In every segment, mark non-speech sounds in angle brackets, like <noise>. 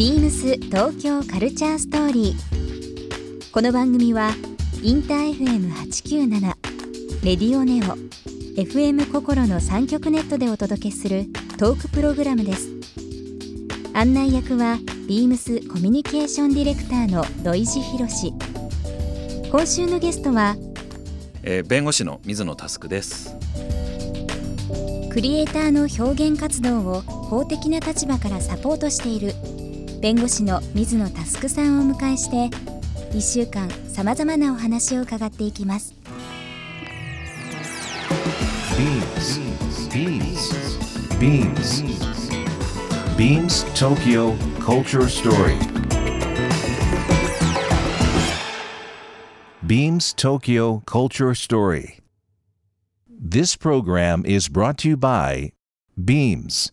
ビームス東京カルチャーストーリー。この番組はインター FM897 レディオネオ FM 心の三極ネットでお届けするトークプログラムです。案内役はビームスコミュニケーションディレクターの土井博志。今週のゲストはえー弁護士の水野佑です。クリエイターの表現活動を法的な立場からサポートしている弁護士の水野佑さんをお迎えして1週間さまざまなお話を伺っていきます Beams. Beams. Beams. Beams Tokyo Culture Story. Beams Tokyo Culture Story. This program is brought to you by Beams.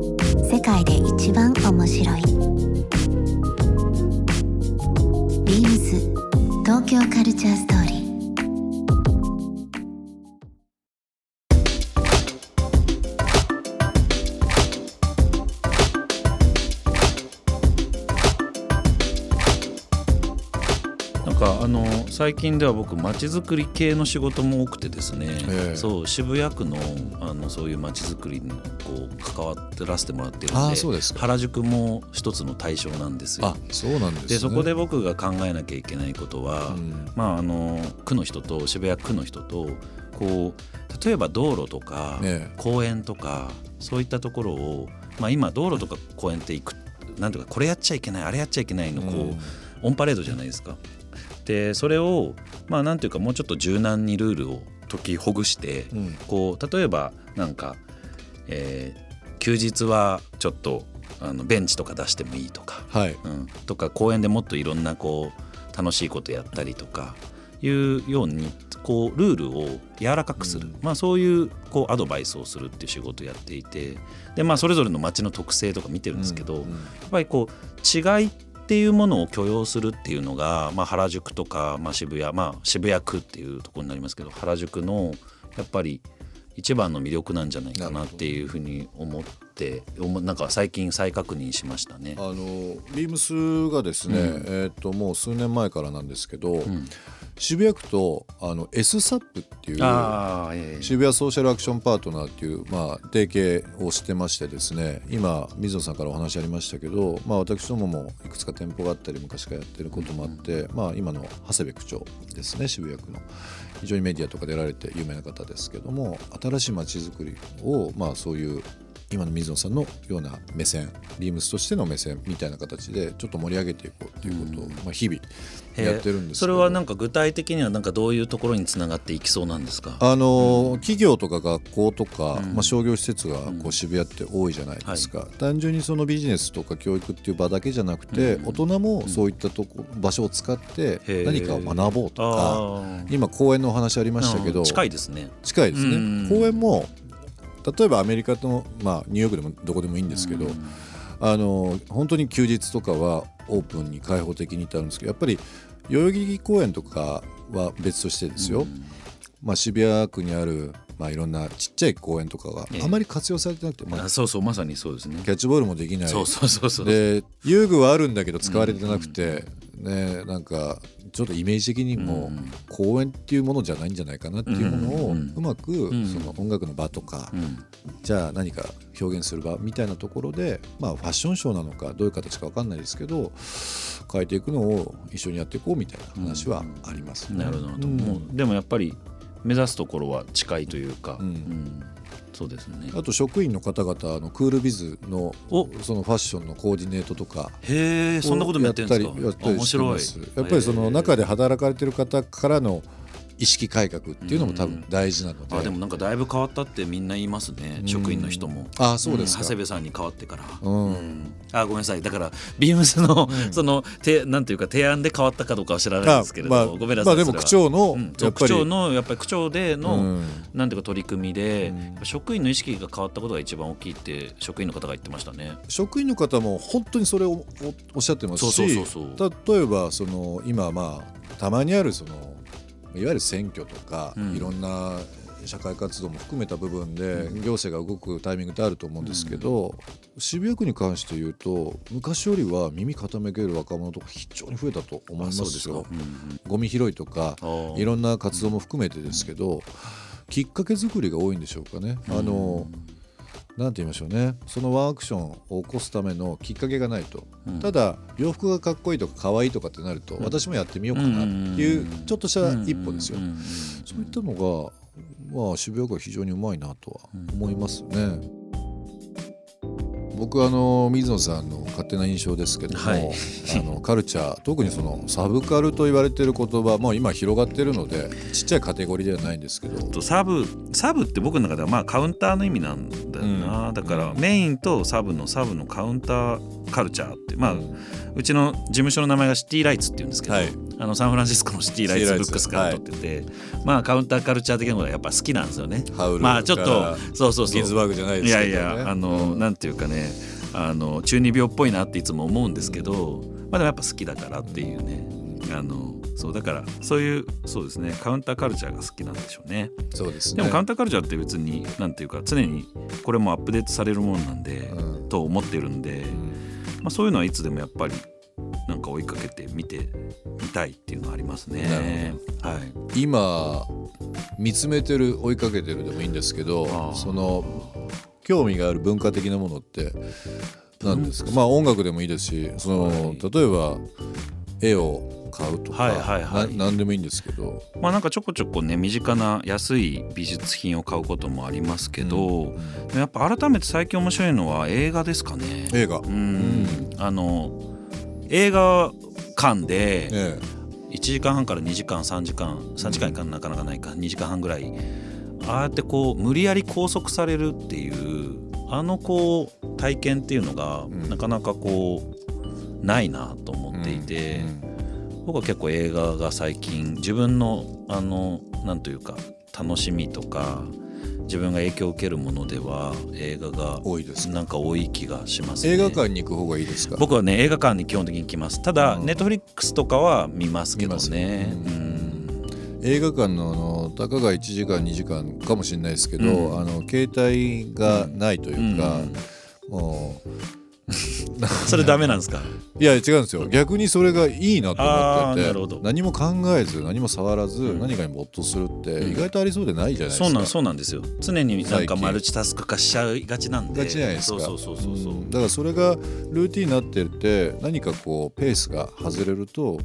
世界で一番面白い。ビームス東京カルチャーストーリーかあの最近では僕まちづくり系の仕事も多くてですね、ええ。そう渋谷区のあのそういうまちづくりにこう関わってらせてもらってるんで原宿も一つの対象なんですよ。あ。そうなんですね。でそこで僕が考えなきゃいけないことは、うん。まああの区の人と渋谷区の人とこう例えば道路とか、ね公園とかそういったところを、まあ、今道路とか公園って行くなんていうかこれやっちゃいけないあれやっちゃいけないのこう、うん。オンパレードじゃないですか。でそれをまあなんていうかもうちょっと柔軟にルールを解きほぐして、うん。こう例えばなんか、えー休日はちょっとあのベンチとか出してもいいとか、はい。うん、とか公園でもっといろんなこう楽しいことやったりとかいうようにこうルールを柔らかくする、うん。まあ、そういうこうアドバイスをするっていう仕事をやっていてで、まあ、それぞれの街の特性とか見てるんですけど、うんうんやっぱりこう違いっていうものを許容するっていうのが、まあ、原宿とか、まあ、渋谷まあ渋谷区っていうところになりますけど原宿のやっぱり一番の魅力なんじゃないかなっていうふうに思って思なんか最近再確認しましたね。あのビームスがですね、うんえっ、ともう数年前からなんですけど、ん渋谷区とあの SSAP っていう渋谷ソーシャルアクションパートナーっていう、まあ、提携をしてましてですね今水野さんからお話ありましたけど、まあ、私どももいくつか店舗があったり昔からやってることもあって、まあ、今の長谷部区長ですね渋谷区の。非常にメディアとか出られて有名な方ですけども新しい街づくりを、まあ、そういう今の水野さんのような目線ビームスとしての目線みたいな形でちょっと盛り上げていこうっていうことを、まあ、日々やってるんですそれはなんか具体的にはなんかどういうところにつながっていきそうなんですかあの企業とか学校とか、うんまあ、商業施設がうんこう渋谷って多いじゃないですか、単純にそのビジネスとか教育っていう場だけじゃなくて、うん。大人もそういったとこ場所を使って何かを学ぼうとか。今公園のお話ありましたけど、うん。近いですね。近いですね、うん。公園も例えばアメリカの、まあ、ニューヨークでもどこでもいいんですけど、うん。あの本当に休日とかはオープンに開放的にってあるんですけどやっぱり代々木公園とかは別としてですよ、まあ、渋谷区にある、まあ、いろんなちっちゃい公園とかがええ。あまり活用されてなくて、まああ、そうそうまさにそうですね。キャッチボールもできない。そうそうそうそう。で遊具はあるんだけど使われてなくて、ね、なんかちょっとイメージ的にもうん公園っていうものじゃないんじゃないかなっていうものをうまくん。その音楽の場とかうん。じゃあ何か表現する場みたいなところで、まあ、ファッションショーなのかどういう形か分かんないですけど変えていくのを一緒にやっていこうみたいな話はありますね。なるほど、うん。もうでもやっぱり目指すところは近いというか、うん。うん。そうですね。あと職員の方々のクールビズのお。そのファッションのコーディネートとかへえそんなこともやってるんですか。やってます。やっぱりその中で働かれてる方からの意識改革っていうのも多分大事なので、あでもなんかだいぶ変わったってみんな言いますね、うん。職員の人も。あそうですか。ん長谷部さんに変わってから、うん。うん。あごめんなさい。だからビームスの、そのてなんていうか提案で変わったかどうかは知らないですけれど、まあごめんなさい。まあでも区長の区長のやっぱり区長での、うん。なんていうか取り組みで、うん。職員の意識が変わったことが一番大きいって職員の方が言ってましたね。職員の方も本当にそれをおおっしゃってますしそうそうそう。例えばその今まあたまにあるそのいわゆる選挙とか、うん。いろんな社会活動も含めた部分で行政が動くタイミングってあると思うんですけど、渋谷区に関して言うと昔よりは耳傾ける若者とか非常に増えたと思いますよ。ゴミ拾いとかいろんな活動も含めてですけど、きっかけ作りが多いんでしょうかね。あのなんて言いましょうね。そのワンアクションを起こすためのきっかけがないと、うん。ただ洋服がかっこいいとか可愛いとかってなると、私もやってみようかなっていうちょっとした一歩ですよ、うんうんうんそういったのが、まあ、渋谷区は非常にうまいなとは思いますね。僕はあの水野さんの勝手な印象ですけども、はい。あのカルチャー特にそのサブカルと言われてる言葉もう今広がってるのでちっちゃいカテゴリーではないんですけど。とサブサブって僕の中ではまあカウンターの意味なんだよな、うん。だからメインとサブのサブのカウンターカルチャーってまあ、うん。うちの事務所の名前がシティライツっていうんですけど、はい。あのサンフランシスコのシティライツツブックスから撮ってて、まあカウンターカルチャー的なことがやっぱ好きなんですよね。ハウルまあちょっとそうそうそうギンズバーグじゃないいですけど、ね、やいやあの、なんていうかねあの中二病っぽいなっていつも思うんですけど、まあでもやっぱ好きだからっていうね。あのそうだからそういうそうですねカウンターカルチャーが好きなんでしょうね。そうですね。でもカウンターカルチャーって別になんていうか常にこれもアップデートされるものなんで、うん。と思ってるんで、まあ、そういうのはいつでもやっぱりなんか追いかけて見てみたいっていうのはありますね。はい、今見つめてる追いかけてるでもいいんですけどその興味がある文化的なものって何ですか、まあ音楽でもいいですしその、はい。例えば絵を買うとか、はいはいはい。な何でもいいんですけど。まあなんかちょこちょこね身近な安い美術品を買うこともありますけど、でもやっぱ改めて最近面白いのは映画ですかね。映画、うん。あの映画館でえ1時間半から2時間3時間3時間いかなかなかないか2時間半ぐらいああやってこう無理やり拘束されるっていうあのこう体験っていうのがん。なかなかこうないなと思っていて、うん。僕は結構映画が最近自分のあのなんというか楽しみとか自分が影響を受けるものでは映画が多いですか？なんか多い気がしますね。映画館に行く方がいいですか？僕はね映画館に基本的に来ます。ただうん。ネットフリックスとかは見ますけどね。ううん映画館のあのたかが1時間2時間かもしれないですけど、うん。あの携帯がないというか、もう <laughs> それダメなんですか？いや違うんですよ。逆にそれがいいなと思ってて何も考えず何も触らず、ん。何かに没頭するってうん。意外とありそうでないじゃないですか、そうなんそうなんですよ。常になんかマルチタスク化しちゃいがちなんで。がちじゃないですか。そうそうそうそうそう。うん。だからそれがルーティンになってて何かこうペースが外れると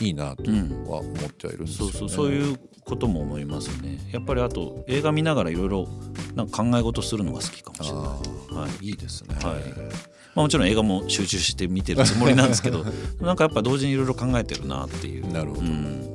いいなとは思ってはいるんですよ、ね。そうそうそういうことも思いますね。やっぱりあと映画見ながらいろいろなんか考え事するのが好きかもしれない。あはい。ーいいですね、はい。まあ、もちろん映画も集中して見てるつもりなんですけど <laughs> なんかやっぱ同時にいろいろ考えてるなっていう。なるほど。うん。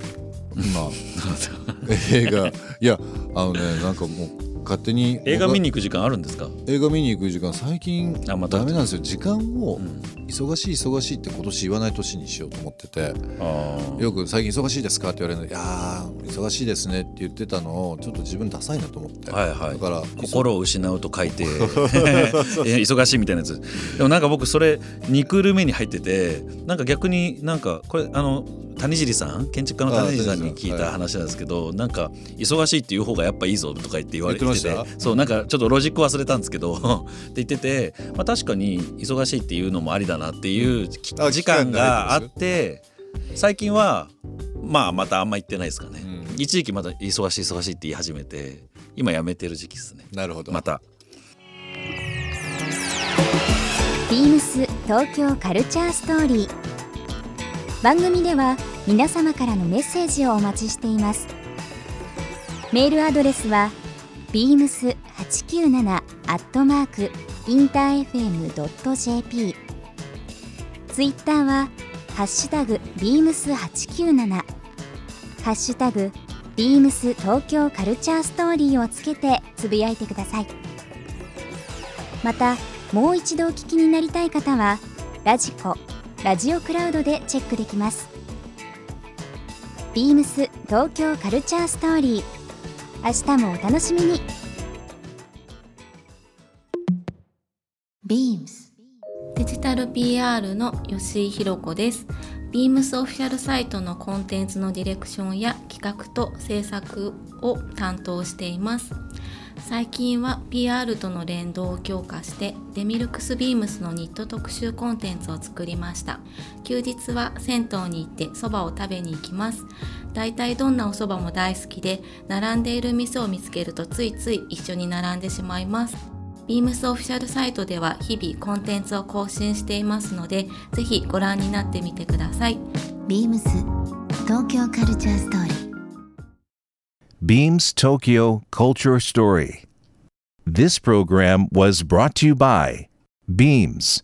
今 <laughs> 映画いやあのねなんかもう勝手に映画見に僕行く時間あるんですか？は映画見に行く時間最近あまた。ダメなんですよ。時間をん。忙しい忙しいって今年言わない年にしようと思ってて。あー。よく最近忙しいですかって言われるの。いやー忙しいですねって言ってたのをちょっと自分ダサいなと思って、はいはい。だから心を失うと書いてえ <laughs> <laughs> 忙しいみたいなやつ。でもなんか僕それ2クール目に入っててなんか逆になんかこれあの谷尻さん？建築家の谷尻さんに聞いた話なんですけどなんか忙しいっていう方がやっぱいいぞとか言って言われてした？そうなんかちょっとロジック忘れたんですけど <laughs> って言ってて、まあ、確かに忙しいっていうのもありだなっていう時間があって最近はまあまたあんま言ってないですかね、うん。一時期また忙しい忙しいって言い始めて今やめてる時期ですね。なるほど。また。ビームス東京カルチャーストーリー。番組では皆様からのメッセージをお待ちしています。メールアドレスは beams897 アットマークインター FM.jp ツイッターはハッシュタグ beams897 ハッシュタグビームス東京カルチャーストーリーをつけてつぶやいてください。またもう一度お聞きになりたい方はラジコラジオクラウドでチェックできます。ビームス東京カルチャーストーリー。明日もお楽しみに BEAMS デジタル PR の吉井弘子です。Beams オフィシャルサイトのコンテンツのディレクションや企画と制作を担当しています。最近は PR との連動を強化してデミルクスビームスのニット特集コンテンツを作りました。休日は銭湯に行ってそばを食べに行きます。だいたいどんなお蕎麦も大好きで並んでいる店を見つけるとついつい一緒に並んでしまいます。ビームスオフィシャルサイトでは日々コンテンツを更新していますのでぜひご覧になってみてください BEAMS 東京カルチャーストーリー Beams Tokyo Culture Story. This program was brought to you by Beams.